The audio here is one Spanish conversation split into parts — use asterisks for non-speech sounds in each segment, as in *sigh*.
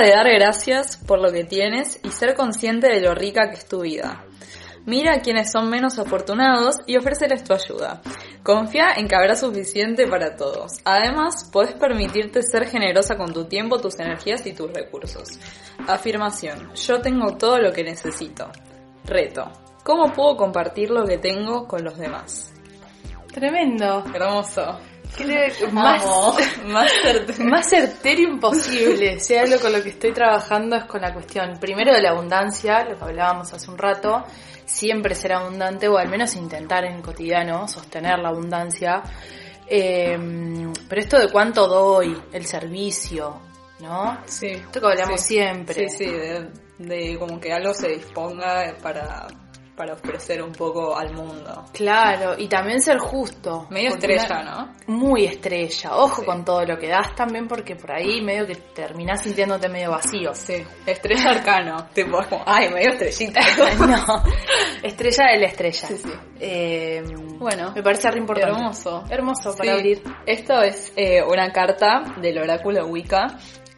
De dar gracias por lo que tienes y ser consciente de lo rica que es tu vida. Mira a quienes son menos afortunados y ofréceles tu ayuda. Confía en que habrá suficiente para todos. Además, puedes permitirte ser generosa con tu tiempo, tus energías y tus recursos. Afirmación. Yo tengo todo lo que necesito. Reto. ¿Cómo puedo compartir lo que tengo con los demás? Tremendo. Hermoso. Más. *laughs* Más certero. más certero imposible. Si algo con lo que estoy trabajando es con la cuestión, primero de la abundancia, lo que hablábamos hace un rato, siempre ser abundante o al menos intentar en cotidiano sostener la abundancia. Eh, pero esto de cuánto doy, el servicio, ¿no? Sí. Esto que hablamos Sí. siempre. Sí, sí, de, de como que algo se disponga para, para ofrecer un poco al mundo. Claro, y también ser justo. Medio estrella, ¿no? Muy estrella. Ojo Sí. con todo lo que das también porque por ahí medio que terminás sintiéndote medio vacío. Sí, estrella arcano. *laughs* tipo, ay, medio estrellita. *laughs* no, estrella de la estrella. Sí, sí. Eh, Bueno, me parece re importante. hermoso. Hermoso para Sí. abrir. Esto es eh, una carta del oráculo Wicca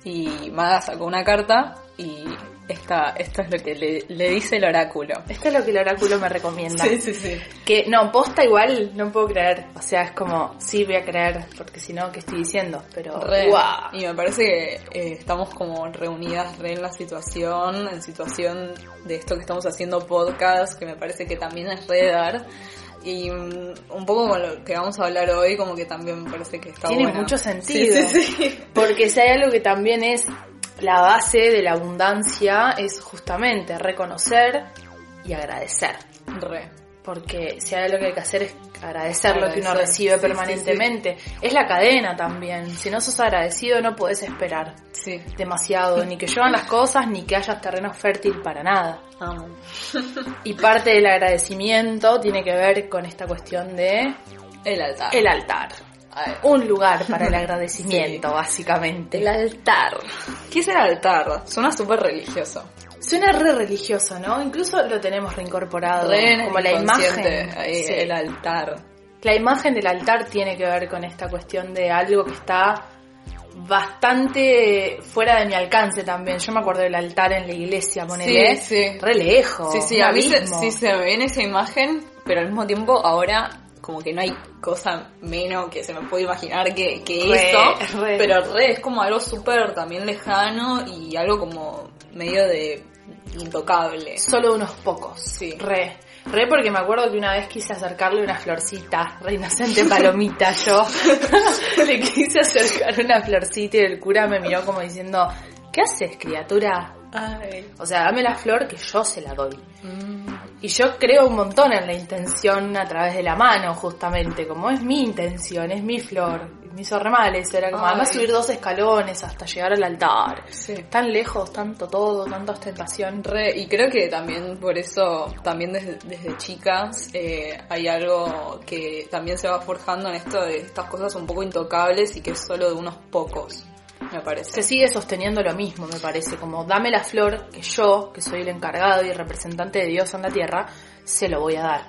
y Maga sacó una carta y esta, esto es lo que le, le dice el oráculo. Esto es lo que el oráculo me recomienda. Sí, sí, sí. Que no, posta igual no puedo creer. O sea, es como, sí voy a creer, porque si no, ¿qué estoy diciendo? Pero, guau. Y me parece que eh, estamos como reunidas re en la situación, en situación de esto que estamos haciendo podcast, que me parece que también es re dar. Y mm, un poco con lo que vamos a hablar hoy, como que también me parece que está Tiene mucho sentido. Sí, sí, sí. Porque si hay algo que también es la base de la abundancia, es justamente reconocer y agradecer. Re. Porque si hay algo que hay que hacer es agradecer lo que uno recibe sí, sí, permanentemente. Es la cadena también. Si no sos agradecido no podés esperar demasiado, ni que lluevan las cosas, ni que haya terreno fértil para nada. *laughs* Y parte del agradecimiento tiene que ver con esta cuestión de El altar. el altar. Ay, Un lugar para el agradecimiento, *laughs* básicamente. El altar. ¿Qué es el altar? Suena súper religioso. Suena re religioso, ¿no? Incluso lo tenemos reincorporado. Re como la imagen. ahí, Sí. El altar. La imagen del altar tiene que ver con esta cuestión de algo que está bastante fuera de mi alcance también. Yo me acuerdo del altar en la iglesia, ponele. Sí, sí. Re lejos. Sí, sí, a mí se, sí se me viene esa imagen, pero al mismo tiempo ahora como que no hay cosa menos que se me puede imaginar que, que Re, eso, re. pero re es como algo súper también lejano y algo como medio de intocable. Solo unos pocos. Sí. Re. Re porque me acuerdo que una vez quise acercarle una florcita, re inocente palomita *laughs* yo. *laughs* Le quise acercar una florcita y el cura me miró como diciendo, ¿qué haces criatura? Ay. O sea, dame la flor que yo se la doy. Mm, Y yo creo un montón en la intención a través de la mano, justamente, como es mi intención, es mi flor. Me hizo re mal eso, era como Ay. además subir dos escalones hasta llegar al altar. sí. Tan lejos, tanto todo, tanta ostentación. Re, y creo que también por eso, también desde, desde chicas, eh, hay algo que también se va forjando en esto de estas cosas un poco intocables y que es solo de unos pocos, me parece. Se sigue sosteniendo lo mismo, me parece, como dame la flor que yo, que soy el encargado y representante de Dios en la tierra, se lo voy a dar.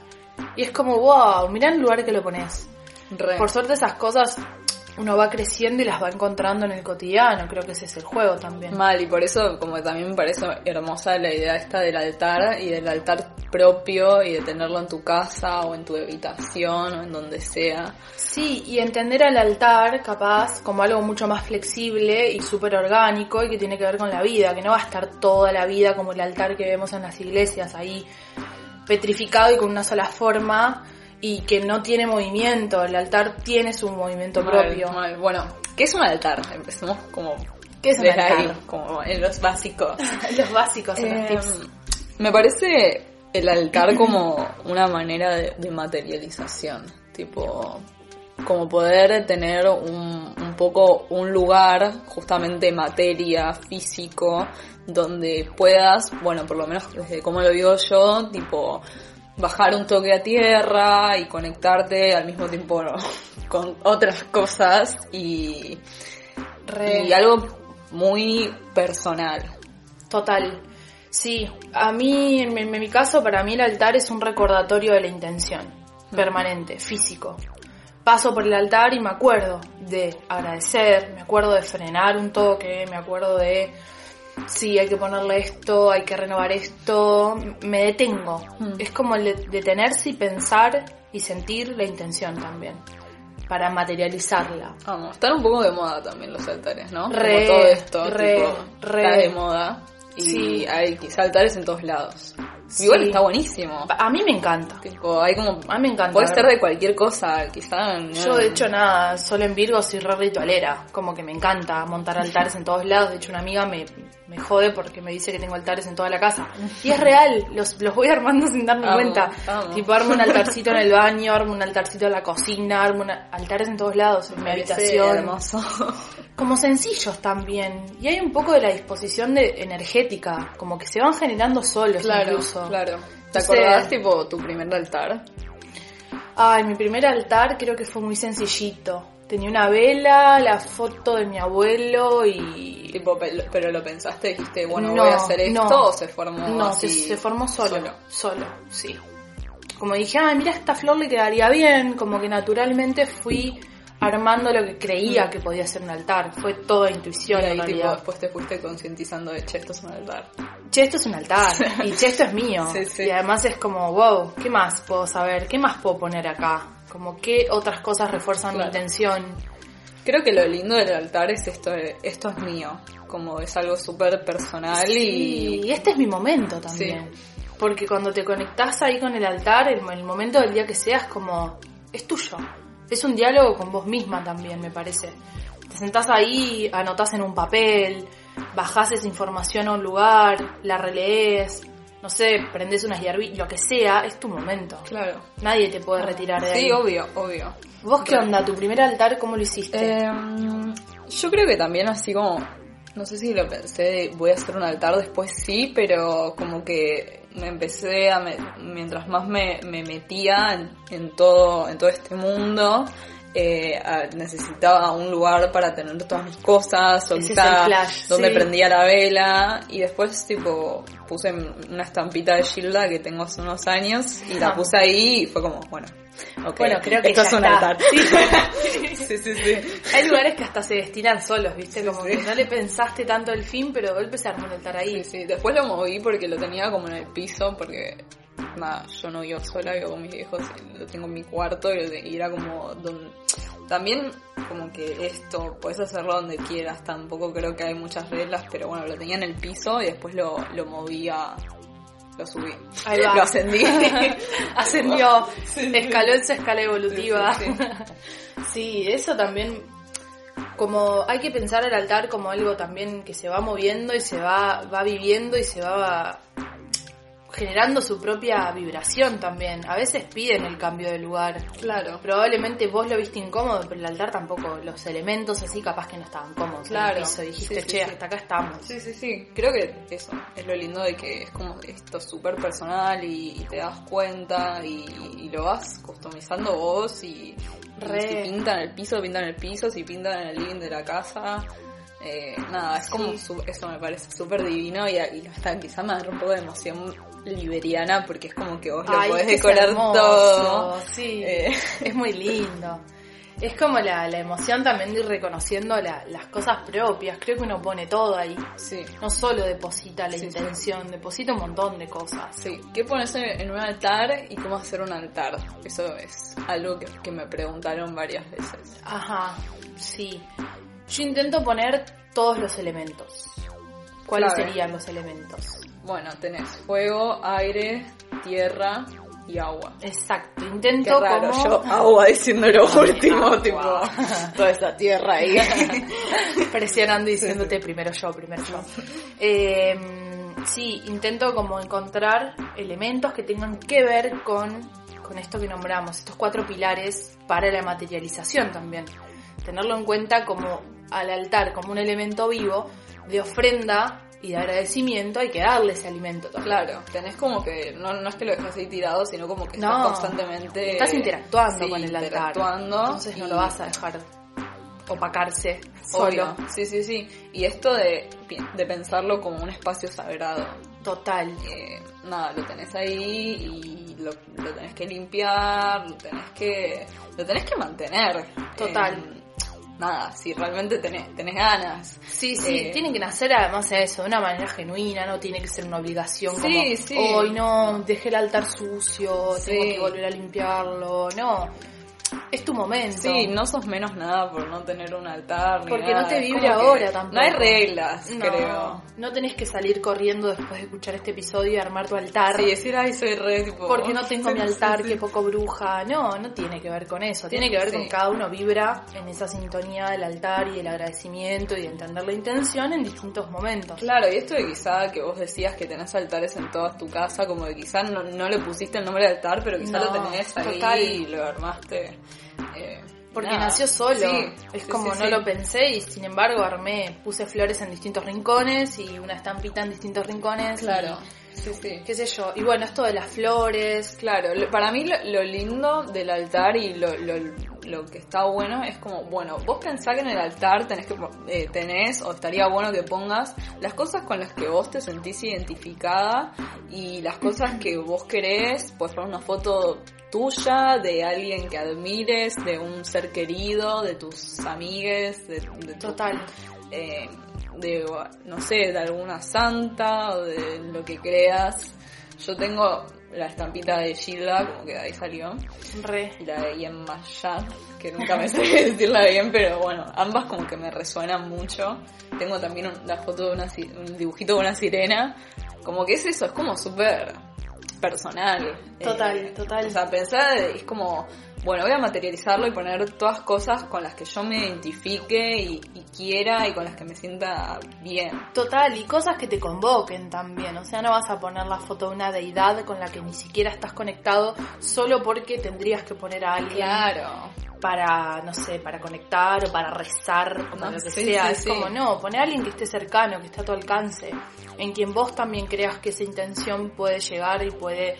Y es como, wow, mirá el lugar que lo pones. Re. Por suerte esas cosas uno va creciendo y las va encontrando en el cotidiano. Creo que ese es el juego también. Mal, y por eso como también me parece hermosa la idea esta del altar y del altar propio y de tenerlo en tu casa o en tu habitación o en donde sea. Sí, y entender al altar capaz como algo mucho más flexible y súper orgánico y que tiene que ver con la vida, que no va a estar toda la vida como el altar que vemos en las iglesias ahí petrificado y con una sola forma y que no tiene movimiento. El altar tiene su movimiento Mal, propio. mal. Bueno, ¿qué es un altar? Empecemos como ¿Qué es un altar? ahí, como en los básicos. *laughs* Los básicos, en los Eh, tips. me parece el altar como una manera de, de materialización, tipo como poder tener un, un poco un lugar, justamente materia, físico, donde puedas, bueno, por lo menos desde como lo digo yo, tipo bajar un toque a tierra y conectarte al mismo tiempo ¿no? *laughs* con otras cosas y, Re- y algo muy personal. Total. Sí, a mí, en mi, en mi caso, para mí el altar es un recordatorio de la intención, permanente, físico. Paso por el altar y me acuerdo de agradecer, me acuerdo de frenar un toque, me acuerdo de, sí, hay que ponerle esto, hay que renovar esto, me detengo. Mm. Es como el detenerse y pensar y sentir la intención también, para materializarla. Vamos, están un poco de moda también los altares, ¿no? Re, Como todo esto, re, tipo, re. está de moda. Y Sí. hay quizá altares en todos lados. Sí. Igual está buenísimo. A mí me encanta. Tipo, hay como... A mí me encanta. Puede ser de cualquier cosa, quizá... no- Yo de hecho nada, solo en Virgo soy re ritualera, como que me encanta montar altares en todos lados, de hecho una amiga me, me jode porque me dice que tengo altares en toda la casa. Y es real, los, los voy armando sin darme Amo, cuenta. amo. Tipo armo un altarcito en el baño, armo un altarcito en la cocina, armo una- altares en todos lados, en mi Me habitación. hermoso. Como sencillos también. Y hay un poco de la disposición de energética, como que se van generando solos claro, incluso. claro. ¿Te sé. acordás, tipo, tu primer altar? Ay, mi primer altar creo que fue muy sencillito. Tenía una vela, la foto de mi abuelo y... Tipo, pe- pero lo pensaste, dijiste, bueno, No, voy a hacer esto, no. o se formó No, así? se, se formó solo, solo? solo, sí. Como dije, ay, mira, esta flor le quedaría bien, como que naturalmente fui armando lo que creía que podía ser un altar. Fue toda Y intuición en ahí, tipo, realidad. después te fuiste concientizando de, che, esto es un altar. Che, esto es un altar *laughs* y che, esto es mío. Sí, sí. Y además es como, wow, ¿qué más puedo saber? ¿Qué más puedo poner acá? Como qué otras cosas refuerzan Claro. mi intención. Creo que lo lindo del altar es esto, de, esto es mío, como es algo súper personal Sí, y... y este es mi momento también. Porque cuando te conectás ahí con el altar, el, el momento del día que sea es como, es tuyo. Es un diálogo con vos misma también, me parece. Te sentás ahí, anotás en un papel, bajás esa información a un lugar, la relees, no sé, prendés unas hierbitas, lo que sea, es tu momento. Claro. Nadie te puede retirar de ahí. Sí, obvio, obvio. ¿Vos qué onda? ¿Tu primer altar cómo lo hiciste? Eh, yo creo que también así como, no sé si lo pensé, de voy a hacer un altar después sí, pero como que me empecé a, me- mientras más me, me metía en, en todo, en todo este mundo, eh, necesitaba un lugar para tener todas mis cosas, es el soltar, flash, donde sí. prendía la vela y después tipo puse una estampita de Gilda que tengo hace unos años y la puse ahí y fue como, bueno, ok, Bueno, creo que esto es un está. altar. *laughs* Sí. sí, sí, sí. Hay lugares que hasta se destinan solos, ¿viste? Como que no le pensaste tanto el fin, pero de golpe se armó un altar ahí. Sí, sí. Después lo moví porque lo tenía como en el piso, porque nada, yo no vivo sola, vivo con mis viejos, lo tengo en mi cuarto y, era como don- también como que esto, puedes hacerlo donde quieras, tampoco creo que hay muchas reglas, pero bueno, lo tenía en el piso y después lo, lo moví a... Lo subí. Ahí va. *laughs* Lo ascendí. *laughs* Ascendió, *laughs* Sí, escaló en su escala evolutiva. Sí, Sí, eso también, como hay que pensar el altar como algo también que se va moviendo y se va, va viviendo y se va generando su propia vibración también. A veces piden el cambio de lugar. Claro. Probablemente vos lo viste incómodo, pero el altar tampoco, los elementos así capaz que no estaban cómodos. Claro. piso. dijiste, Sí, sí, che, sí. hasta acá estamos. Sí, sí, sí. Creo que eso es lo lindo de que es como esto súper personal y, y te das cuenta y, y lo vas customizando vos y, Re. si pintan el piso, pintan el piso, si pintan en el living de la casa. Eh, nada, es como Sí. su- eso me parece súper divino y, y hasta quizá me da un poco de emoción liberiana porque es como que vos lo Ay, podés es que es decorar hermoso, todo. Sí, Eh. es muy lindo. Es como la, la emoción también de ir reconociendo la- las cosas propias. Creo que uno pone todo ahí. Sí. No solo deposita la Sí, sí. intención, deposita un montón de cosas. Sí, ¿qué pones en un altar y cómo hacer un altar? Eso es algo que, que me preguntaron varias veces. Ajá, sí. Yo intento poner todos los elementos. ¿Cuáles serían los elementos? Bueno, tenés fuego, aire, tierra y agua. Exacto, Qué intento raro, como... yo agua diciendo lo *laughs* último, Agua. tipo, *laughs* toda esa tierra ahí. *laughs* presionando y diciéndote primero yo, primero yo. Eh, sí, intento como encontrar elementos que tengan que ver con, con esto que nombramos, estos cuatro pilares para la materialización también. Tenerlo en cuenta como al altar, como un elemento vivo de ofrenda y de agradecimiento, hay que darle ese alimento también. Claro, tenés como que, no, no es que lo dejas ahí tirado, sino como que No, estás constantemente... Estás interactuando sí, con el altar. interactuando. Entonces no lo vas a dejar opacarse solo. Obvio, sí, sí, sí. Y esto de, de pensarlo como un espacio sagrado. Total. Eh, nada, lo tenés ahí y lo, lo tenés que limpiar, lo tenés que, lo tenés que mantener. Total. Eh, nada, si realmente tenés, tenés ganas. Sí, sí, Eh, tiene que nacer además de eso, de una manera genuina, no tiene que ser una obligación Sí, como, sí. hoy no, dejé el altar sucio, Sí. tengo que volver a limpiarlo, no, es tu momento. Sí, no sos menos nada por no tener un altar. ni Porque nada. no te vibre ahora tampoco. No hay reglas, No, creo. no tenés que salir corriendo después de escuchar este episodio y armar tu altar. Sí, decir, ay, soy re, tipo... porque no tengo *laughs* sí, mi altar, sí. que poco bruja. No, no tiene que ver con eso. Tiene que ver con cada uno vibra en esa sintonía del altar y el agradecimiento y de entender la intención en distintos momentos. Claro, y esto de quizá que vos decías que tenés altares en toda tu casa, como que quizá no, no le pusiste el nombre de altar, pero quizá No, lo tenés ahí total. y lo armaste. Eh, Porque nada. nació solo. Sí, es sí, como sí, no lo pensé y sin embargo armé, puse flores en distintos rincones y una estampita en distintos rincones. Claro, y sí, sí. qué sé yo. Y bueno, esto de las flores. Claro, lo- para mí lo, lo lindo del altar y lo, lo, lo que está bueno es como, bueno, vos pensás que en el altar tenés que eh, tenés o estaría bueno que pongas las cosas con las que vos te sentís identificada y las cosas que vos querés, puedes poner una foto tuya, de alguien que admires, de un ser querido, de tus amigues, de, de tu- Total. eh, de, no sé, de alguna santa o de lo que creas. Yo tengo la estampita de Gilda, como que de ahí salió, Re. y la de Ian Mashan, que nunca me *laughs* sé decirla bien, pero bueno, ambas como que me resuenan mucho. Tengo también un- la foto de una, un dibujito de una sirena, como que es eso, es como súper personal. Total, Eh, total. O sea, pensar, es como, bueno, voy a materializarlo y poner todas cosas con las que yo me identifique y, y quiera y con las que me sienta bien. Total, y cosas que te convoquen también. O sea, no vas a poner la foto de una deidad con la que ni siquiera estás conectado solo porque tendrías que poner a alguien Claro. para, no sé, para conectar o para rezar o para No, lo que sí, sea. sí, es sí. como, no, poner a alguien que esté cercano, que esté a tu alcance, en quien vos también creas que esa intención puede llegar y puede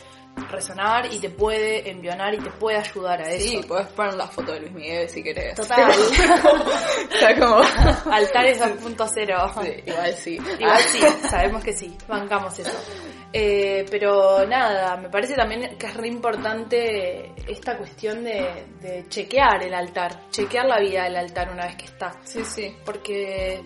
resonar y te puede envionar y te puede ayudar a Sí, eso. puedes poner la foto de Luis Miguel si querés. Total. *laughs* o sea, como... *laughs* Altares 2.0. Sí, igual sí. Igual sí, *laughs* sabemos que sí, bancamos eso. Eh, pero nada, me parece también que es re importante esta cuestión de, de chequear el altar, chequear la vida del altar una vez que está. Sí, sí. Porque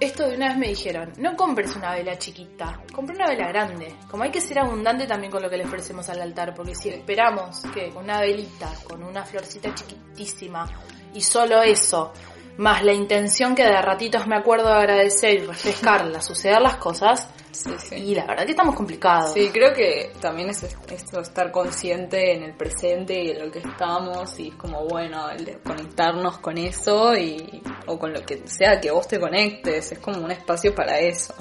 esto de una vez me dijeron, no compres una vela chiquita, compra una vela grande. Como hay que ser abundante también con lo que le ofrecemos al altar, porque si esperamos que una velita, con una florcita chiquitísima y solo eso, más la intención que de ratitos me acuerdo de agradecer y refrescarla, suceder las cosas, Sí, sí. y la verdad que estamos complicados. Sí, creo que también es esto estar consciente en el presente y en lo que estamos y es como bueno el de conectarnos con eso y o con lo que sea que vos te conectes, es como un espacio para eso,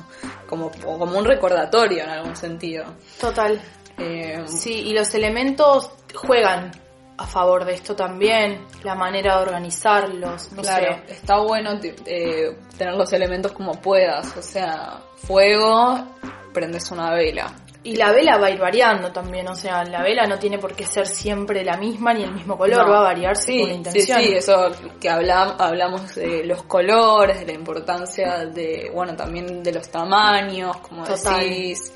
como o como un recordatorio en algún sentido. Total. Eh, Sí, y los elementos juegan a favor de esto también, la manera de organizarlos, no claro, sé. está bueno eh, tener los elementos como puedas, o sea, fuego, prendes una vela. Y la vela va a ir variando también, o sea, la vela no tiene por qué ser siempre la misma ni el mismo color, No. va a variar Sí, según la sí, intención. sí, eso que hablam- hablamos de los colores, de la importancia de, bueno, también de los tamaños, como Total. decís.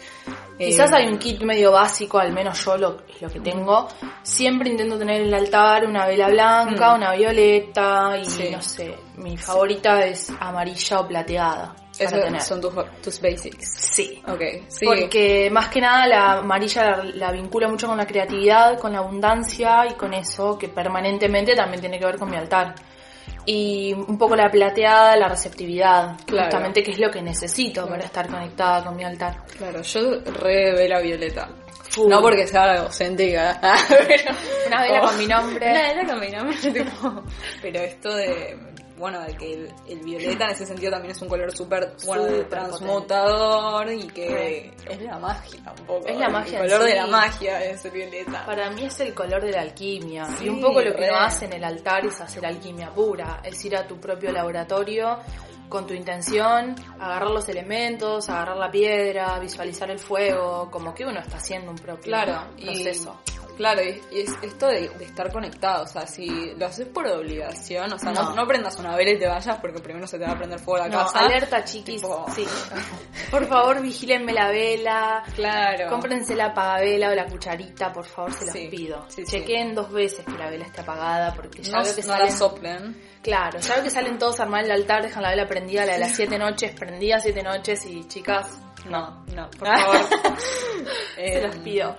Quizás Eh, hay un kit medio básico, al menos yo lo, lo que tengo. Siempre intento tener en el altar una vela blanca, Mm. una violeta y Sí. no sé, mi favorita es amarilla o plateada. Tener. son tus, tus basics. Sí. Ok, sí. Porque más que nada la amarilla la, la vincula mucho con la creatividad, con la abundancia y con eso que permanentemente también tiene que ver con mi altar. Y un poco la plateada, la receptividad, Claro. justamente que es lo que necesito para estar conectada con mi altar. Claro, yo re vela violeta. Full. No porque sea egocéntrica, *laughs* pero... Una vela con mi nombre. Una vela con mi nombre, *laughs* tipo... Pero esto de... Bueno, de que el, el violeta en ese sentido también es un color súper, bueno, de Súper transmutador y que es la magia un poco. Es la magia El color de la magia es el violeta. Para mí es el color de la alquimia. Sí, y un poco lo que uno hace en el altar es hacer alquimia pura. Es ir a tu propio laboratorio con tu intención, agarrar los elementos, agarrar la piedra, visualizar el fuego, como que uno está haciendo un propio Claro, y, proceso. Claro, y, es esto de, de estar conectado, o sea, si lo haces por obligación, o sea, no, No. no prendas una vela y te vayas porque primero se te va a prender fuego la No, casa. alerta *laughs* chiquis, Tipo- sí. *laughs* Por favor, vigílenme la vela. Claro. Cómprense la apagavela o la cucharita, por favor, se los Sí, pido. sí. Chequen dos veces que la vela esté apagada, porque ya veo que no salen... la soplen. Claro, ya veo que salen todos a armar el altar, dejan la vela prendida, la de las siete noches, prendida siete noches y chicas, No, no, por favor, *laughs* se los pido.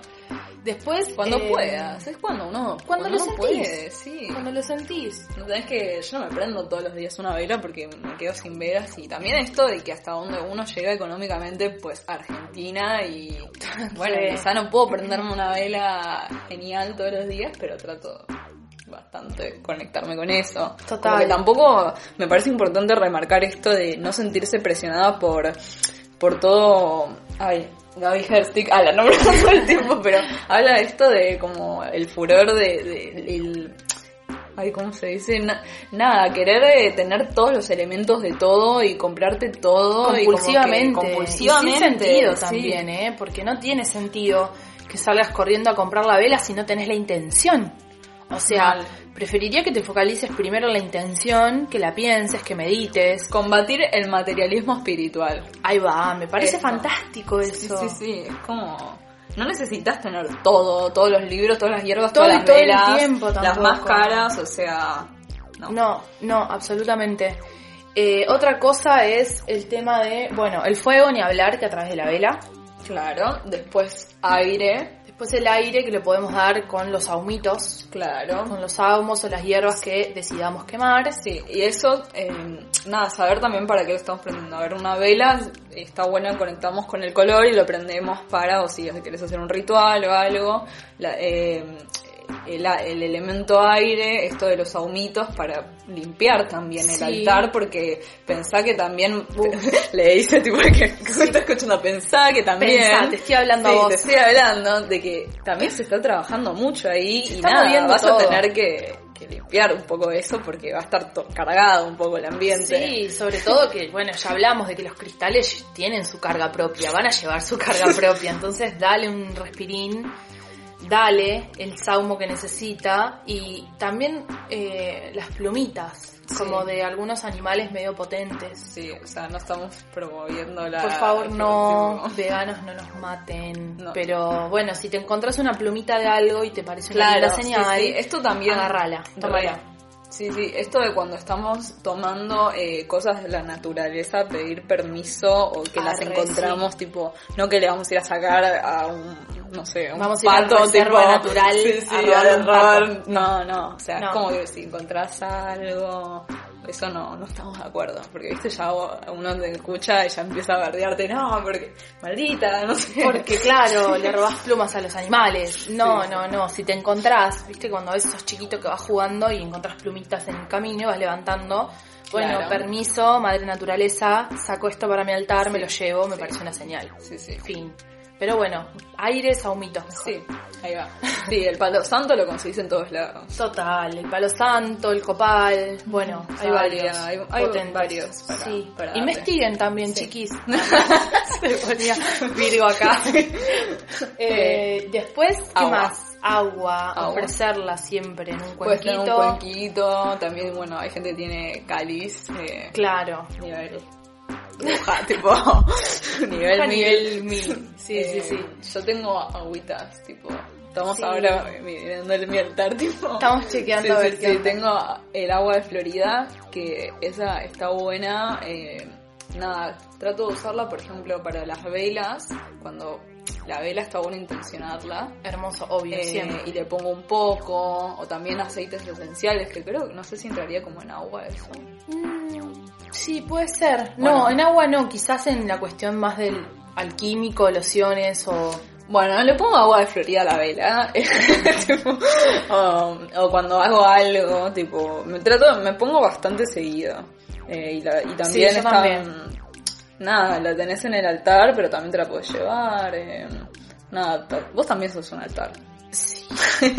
Después, Cuando eh, puedas, es cuando uno, Cuando lo uno sentís. puede, sí. Cuando lo sentís. No tenés que, yo no me prendo todos los días una vela porque me quedo sin velas y también esto de que hasta donde uno llega económicamente, pues Argentina y *laughs* bueno, Sí. quizá no puedo prenderme una vela genial todos los días, pero trato bastante conectarme con eso. Total. Como que tampoco me parece importante remarcar esto de no sentirse presionada por por todo, ay, Gaby Herstick, ah, la nombro todo el tiempo, pero habla de esto de como el furor de, de- el, ay, ¿cómo se dice? Na- nada, querer eh, tener todos los elementos de todo y comprarte todo y como que compulsivamente. compulsivamente, Y sin sentido sí. también, ¿eh? Porque no tiene sentido que salgas corriendo a comprar la vela si no tenés la intención. O sea, Mal. Preferiría que te focalices primero en la intención, que la pienses, que medites. Combatir el materialismo espiritual. Ahí va, me parece Eso. fantástico Sí, eso. sí, sí, es como... No necesitas tener todo, todos los libros, todas las hierbas, Todo todas las todo el velas, tiempo las tampoco. más caras, o sea... No. No, no, absolutamente. Eh, otra cosa es el tema de, bueno, el fuego ni hablar que a través de la vela. Claro, después aire, Después el aire que le podemos dar con los ahumitos, claro. con los ahumos o las hierbas que decidamos quemar. Sí, y eso, eh, nada, saber también para qué lo estamos prendiendo. A ver, una vela está buena, conectamos con el color y lo prendemos para, o si querés hacer un ritual o algo, la- eh, el, el elemento aire, esto de los ahumitos para limpiar también el Sí. altar, porque pensá que también, *laughs* le dice tipo que, está escuchando, pensá que también... Pensá, te estoy hablando a Sí, vos. te estoy hablando de que también se está trabajando mucho ahí y nada, vas todo. a tener que, que limpiar un poco eso porque va a estar cargado un poco el ambiente. Sí, sobre todo que, bueno, ya hablamos de que los cristales tienen su carga propia, van a llevar su carga propia, entonces dale un respirín, dale el saumo que necesita y también eh, las plumitas, Sí. como de algunos animales medio potentes. Sí, o sea, no estamos promoviendo la... Por favor, no, veganos no nos maten. No. Pero bueno, si te encontrás una plumita de algo y te parece una Claro, linda señal, sí, sí, esto también... tómala. Sí, sí, esto de cuando estamos tomando eh, cosas de la naturaleza, pedir permiso o que las Arre, encontramos, tipo, no que le vamos a ir a sacar a un, no sé, un Vamos a ir a pato, tipo, natural *laughs* sí, sí, a robar- No, no, o sea, No. es como que si encontrás algo, eso no, no estamos de acuerdo, porque viste, ya uno te escucha y ya empieza a bardearte, no, porque, maldita, no sé. Porque claro, le robás plumas a los animales. No, Sí. no, no. Si te encontrás, viste, cuando a veces sos chiquito que vas jugando y encontrás plumitas en el camino y vas levantando. Bueno, Claro. permiso, madre naturaleza, saco esto para mi altar, me lo llevo, me parece una señal. Sí, sí. Fin. Pero bueno, aires, ahumitos. mejor. Sí, ahí va. Sí, el palo santo lo conseguís en todos lados. Total, el palo santo, el copal, bueno, hay varios. hay- hay varios para- sí. para. Investiguen también, Sí. chiquis. *laughs* Se ponía Virgo acá. Eh, después, ¿qué Agua. más? Agua, Agua. ofrecerla siempre en un cuenquito. un cuenquito, también, bueno, hay gente que tiene cáliz. Eh, Claro. y a ver, bruja, tipo, *laughs* nivel nivel mil. Sí, Eh, sí, sí. Yo tengo agüitas, tipo, estamos Sí. ahora mirando el mi altar, *laughs* tipo. Estamos chequeando Sí, a ver sí, qué tengo el agua de Florida, que esa está buena. eh, nada, trato de usarla, por ejemplo, para las velas, cuando la vela está bueno intencionarla. Hermoso, obvio, eh, siempre. y le pongo un poco, o también aceites esenciales, que creo, no sé si entraría como en agua eso. Mm, Sí, puede ser. Bueno. No, en agua no, quizás en la cuestión más del alquímico, lociones o... Bueno, le pongo agua de Florida a la vela. *laughs* tipo, o, o cuando hago algo, tipo, me trato, me pongo bastante seguido. Eh, y, la- y también Sí, está, también. nada, la tenés en el altar, pero también te la puedes llevar. eh, nada, vos también sos un altar. Sí,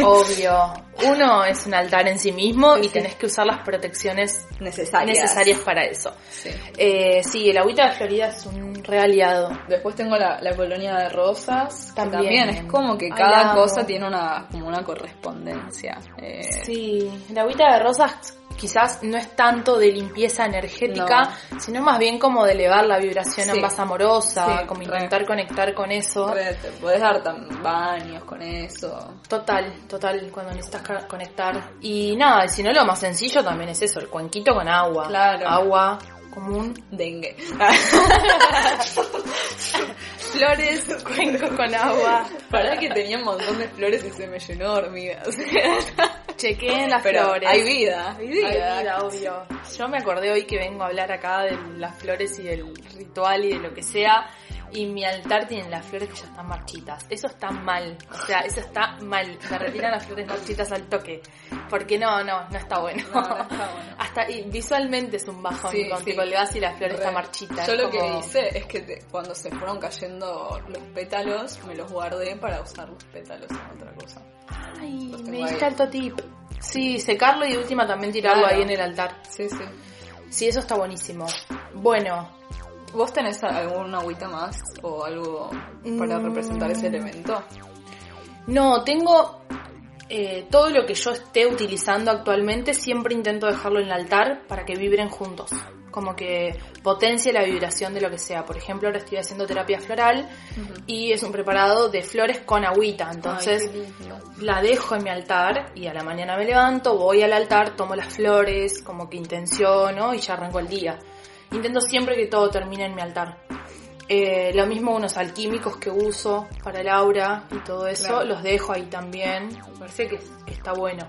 obvio. Uno es un altar en sí mismo y tenés que usar las protecciones Necesarias. necesarias para eso. Sí. Eh, sí, el agüita de Florida es un re aliado. Después tengo la, la colonia de rosas. que También. También. es como que cada cosa tiene una, como una correspondencia. Eh, Sí, el agüita de rosas quizás no es tanto de limpieza energética, sino más bien como de elevar la vibración Sí. más amorosa, Sí, como re. intentar conectar con eso. re, te podés dar baños con eso. Total, total, cuando necesitas conectar. Y nada, si no lo más sencillo también es eso, el cuenquito con agua. Claro. Agua común. Dengue. *laughs* *laughs* Flores, cuenco con agua. Para que tenía un montón de flores y se me llenó de hormigas. *laughs* Chequeen las Pero flores. hay vida, hay vida. Hay vida, obvio. Yo me acordé hoy que vengo a hablar acá de las flores y del ritual y de lo que sea. Y mi altar tiene las flores que ya están marchitas. Eso está mal. O sea, eso está mal. Se retiran las flores marchitas al toque. Porque no, no, no está bueno. No, no está bueno. *laughs* Hasta y visualmente es un bajón Sí, con sí. te colgás y la flor está marchita. Yo es lo que hice es que te- cuando se fueron cayendo los pétalos, me los guardé para usar los pétalos en otra cosa. Ay, me diste alto tip. Sí, secarlo y última también tirarlo Claro. ahí en el altar. Sí, sí. Sí, eso está buenísimo. Bueno, ¿Vos tenés alguna agüita más o algo para Mm. representar ese elemento? No, tengo eh, todo lo que yo esté utilizando actualmente, siempre intento dejarlo en el altar para que vibren juntos. Como que potencie la vibración de lo que sea. Por ejemplo, ahora estoy haciendo terapia floral y es un preparado de flores con agüita. Entonces Ay, la dejo en mi altar y a la mañana me levanto, voy al altar, tomo las flores, como que intenciono y ya arranco el día. Intento siempre que todo termine en mi altar. Eh, lo mismo unos alquímicos que uso para el aura y todo eso, Claro. los dejo ahí también. Me parece que, está bueno.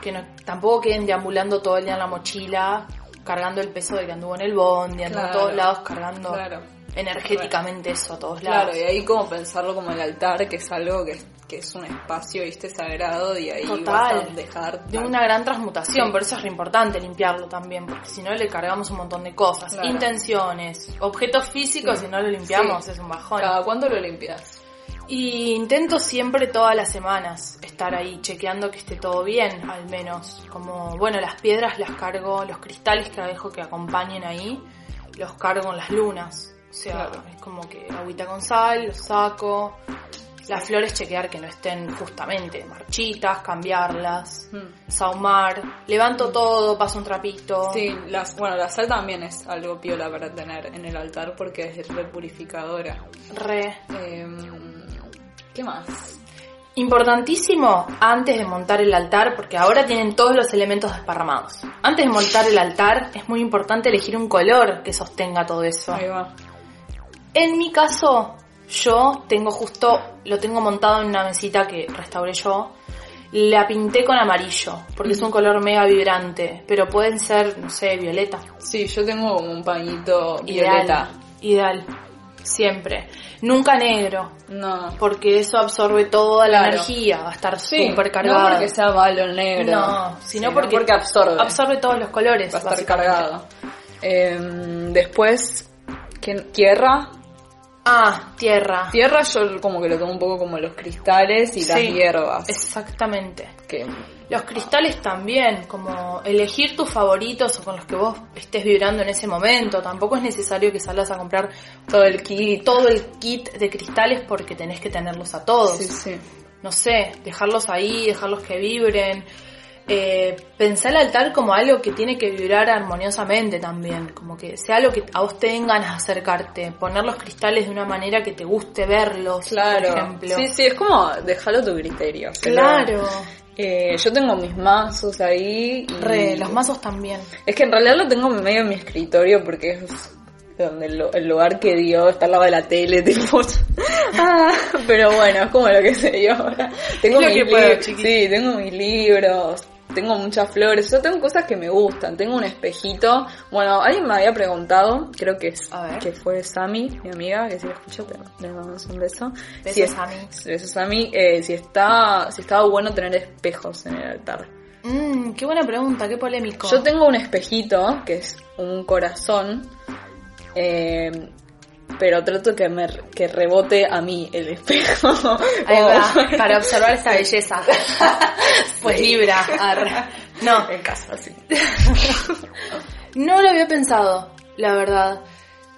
Que no, tampoco queden deambulando todo el día en la mochila, cargando el peso de que anduvo en el bondi, anduvo a Claro. todos lados cargando Claro. energéticamente eso a todos lados. Claro, y ahí como pensarlo como el altar, que es algo que, que es un espacio, viste, sagrado, y ahí Total. vas a dejar... de una gran transmutación, Sí. por eso es re importante limpiarlo también, porque si no le cargamos un montón de cosas, Claro. intenciones, objetos físicos, Sí. si no lo limpiamos Sí. es un bajón. ¿Cada cuánto lo limpias? Y intento siempre todas las semanas estar ahí chequeando que esté todo bien, al menos. Como, bueno, las piedras las cargo, los cristales que dejo que acompañen ahí, los cargo en las lunas. O sea, Claro. es como que agüita con sal, los saco. Las flores chequear que no estén justamente marchitas, cambiarlas, Hmm. saumar, levanto todo, paso un trapito. Sí, las, bueno, la sal también es algo piola para tener en el altar porque es repurificadora. Re. Em, ¿Qué más? Importantísimo antes de montar el altar, porque ahora tienen todos los elementos desparramados. Antes de montar el altar es muy importante elegir un color que sostenga todo eso. Ahí va. En mi caso, yo tengo justo, lo tengo montado en una mesita que restauré yo. La pinté con amarillo, porque es un color mega vibrante, pero pueden ser, no sé, violeta. Sí, yo tengo como un pañito Ideal. violeta. Ideal. Siempre. Nunca negro, No. porque eso absorbe toda la Claro. energía, va a estar Sí, súper cargado. no porque sea malo el negro. No, sino Sí, porque, absorbe. absorbe todos los colores. Va a estar cargado. Em, después, ¿quién- tierra. Ah, tierra. Tierra yo como que lo tomo un poco como los cristales y las hierbas. Exactamente. Que, Los cristales también, como elegir tus favoritos o con los que vos estés vibrando en ese momento. Tampoco es necesario que salgas a comprar todo el kit. todo el kit de cristales porque tenés que tenerlos a todos. Sí, sí. No sé, dejarlos ahí, dejarlos que vibren. Eh, pensá el altar como algo que tiene que vibrar armoniosamente también, como que sea algo que a vos te den ganas de acercarte, poner los cristales de una manera que te guste verlos, Claro. por ejemplo. Sí, sí, es como dejarlo a tu criterio. Claro, eh, yo tengo mis mazos ahí. Y re, los mazos también. Es que en realidad lo tengo medio en mi escritorio porque es donde el, el lugar que dio está al lado de la tele, *laughs* tipo. Ah, pero bueno, es como lo que se dio ahora. Tengo mis puedo, chiqui. sí, tengo mis libros, tengo muchas flores, yo tengo cosas que me gustan, tengo un espejito. Bueno, alguien me había preguntado, creo que es A que fue Sami, mi amiga, que si la escucho te le mandamos un beso. Besos, Si es-. Besos Sami, eh, si está, si estaba bueno tener espejos en el altar. Mm, qué buena pregunta, qué polémico. Yo tengo un espejito que es un corazón, eh, pero trato que me que rebote a mí el espejo. *laughs* Ahí O- va, para observar esta belleza. *laughs* pues Libra. No, en casa, sí. *laughs* no lo había pensado, la verdad.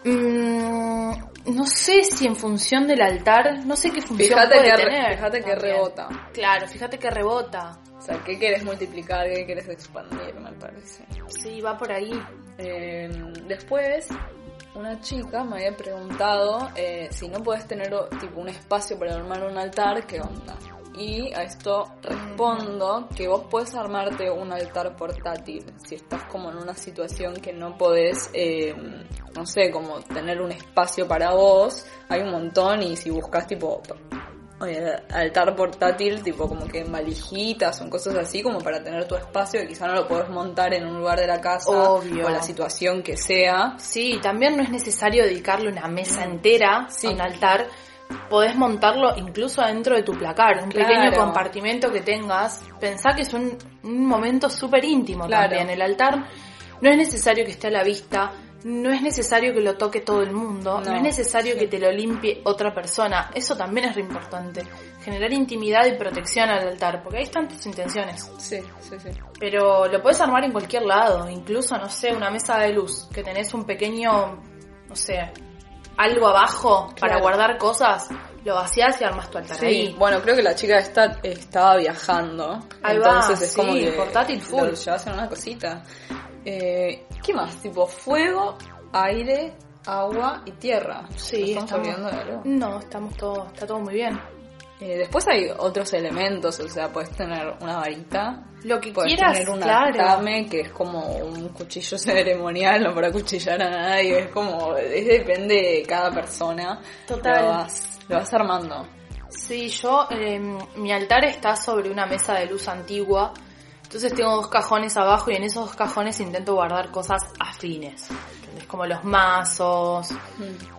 Mm, no sé si en función del altar, no sé qué función Fíjate puede que tener. fíjate que también. rebota. Claro, fíjate que rebota. O sea, ¿qué quieres multiplicar? ¿Qué quieres expandir? Me parece. Sí, va por ahí. Eh, después, una chica me había preguntado eh, si no puedes tener tipo un espacio para armar un altar, ¿qué onda? Y a esto respondo que vos puedes armarte un altar portátil si estás como en una situación que no podés, eh, no sé, como tener un espacio para vos. Hay un montón y si buscas tipo eh, altar portátil, tipo como que en valijitas en cosas así, como para tener tu espacio, que quizá no lo podés montar en un lugar de la casa Obvio. o la situación que sea. Sí, también no es necesario dedicarle una mesa entera Sí. a un altar. Podés montarlo incluso adentro de tu placar, un Claro. pequeño compartimento que tengas. Pensá que es un, un momento súper íntimo Claro. también. El altar no es necesario que esté a la vista, no es necesario que lo toque todo el mundo, no, No, es necesario sí. que te lo limpie otra persona. Eso también es re importante. Generar intimidad y protección al altar, porque ahí están tus intenciones. Sí, sí, sí. Pero lo puedes armar en cualquier lado, incluso, no sé, una mesa de luz, que tenés un pequeño, no sé, algo abajo para guardar cosas, lo vacías y armas tu altar Sí, ahí. bueno, creo que la chica esta estaba viajando. Ahí va, entonces es sí, como que portátil full. lo llevas en una cosita. Eh, ¿Qué más? Tipo fuego, aire, agua y tierra. Sí, ¿Estamos olvidando de algo? No, estamos todo, está todo muy bien. Eh, después hay otros elementos, o sea, puedes tener una varita, Lo que puedes quieras, tener un claro. atame, que es como un cuchillo *laughs* ceremonial, no para cuchillar a nadie, es como, es, depende de cada persona. Total. Lo vas, lo vas armando. Sí, yo, eh, mi altar está sobre una mesa de luz antigua, entonces tengo dos cajones abajo y en esos dos cajones intento guardar cosas afines. ¿entendés? Como los mazos,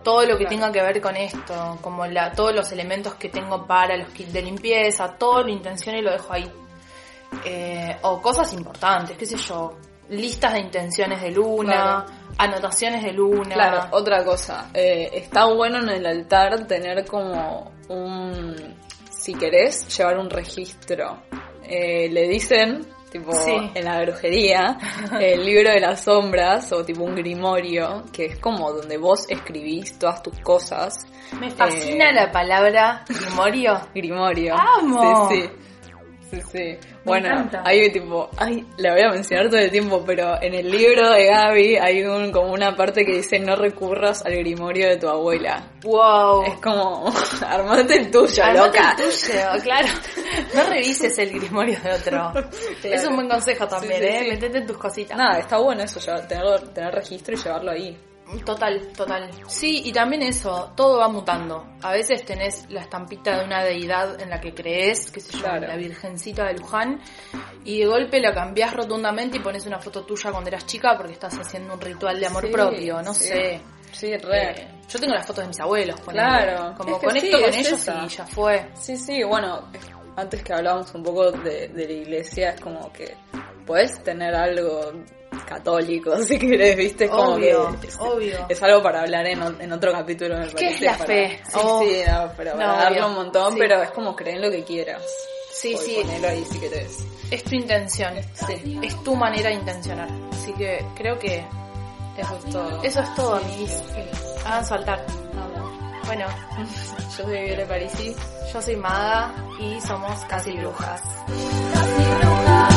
todo lo que Claro. tenga que ver con esto, como la, todos los elementos que tengo para los kits de limpieza, todo lo intenciono y lo dejo ahí. Eh, o cosas importantes, qué sé yo, listas de intenciones de luna, anotaciones de luna. Claro, otra cosa. eh, está bueno en el altar tener como un. Si querés, llevar un registro. Eh, le dicen, tipo, Sí. en la brujería, el libro de las sombras o tipo un grimorio, que es como donde vos escribís todas tus cosas. Me fascina Eh, la palabra grimorio. Grimorio. ¡Amo! Sí, sí. Sí, sí. Bueno, encanta. hay tipo, ay, la voy a mencionar todo el tiempo, pero en el libro de Gaby hay un, como una parte que dice no recurras al grimorio de tu abuela. Wow. Es como, *laughs* armate el tuyo, Armate loca. el tuyo, claro. No revises el grimorio de otro. *laughs* Es un buen consejo también, Sí, sí, ¿eh? sí. Metete en tus cositas. Nada, está bueno eso, tener, tener registro y llevarlo ahí. Total, total. Sí, y también eso, todo va mutando. A veces tenés la estampita de una deidad en la que crees, que se llama Claro. la Virgencita de Luján, y de golpe la cambiás rotundamente y pones una foto tuya cuando eras chica porque estás haciendo un ritual de amor Sí, propio, no sí. sé. Sí, re. Eh, yo tengo las fotos de mis abuelos, ponele. Claro. Como Es que conecto sí, con ellos y ya fue. Sí, sí, bueno, antes que hablábamos un poco de, de la iglesia, es como que puedes tener algo católico, *laughs* si querés, viste, como Obvio, que es, obvio. es algo para hablar en, otro capítulo, me ¿Qué es la para- fe? Sí, Oh. sí, no, pero para No, darle un montón, Sí. pero es como creer en lo que quieras. Sí, sí. Ahí si querés. Es tu intención. Sí. Es tu manera de intencionar. Así que creo que Eso es todo. eso es todo, amiguis. Hagan su altar. Bueno, Yo soy Viole Parisi. yo soy Maga y somos casi brujas. Casi brujas.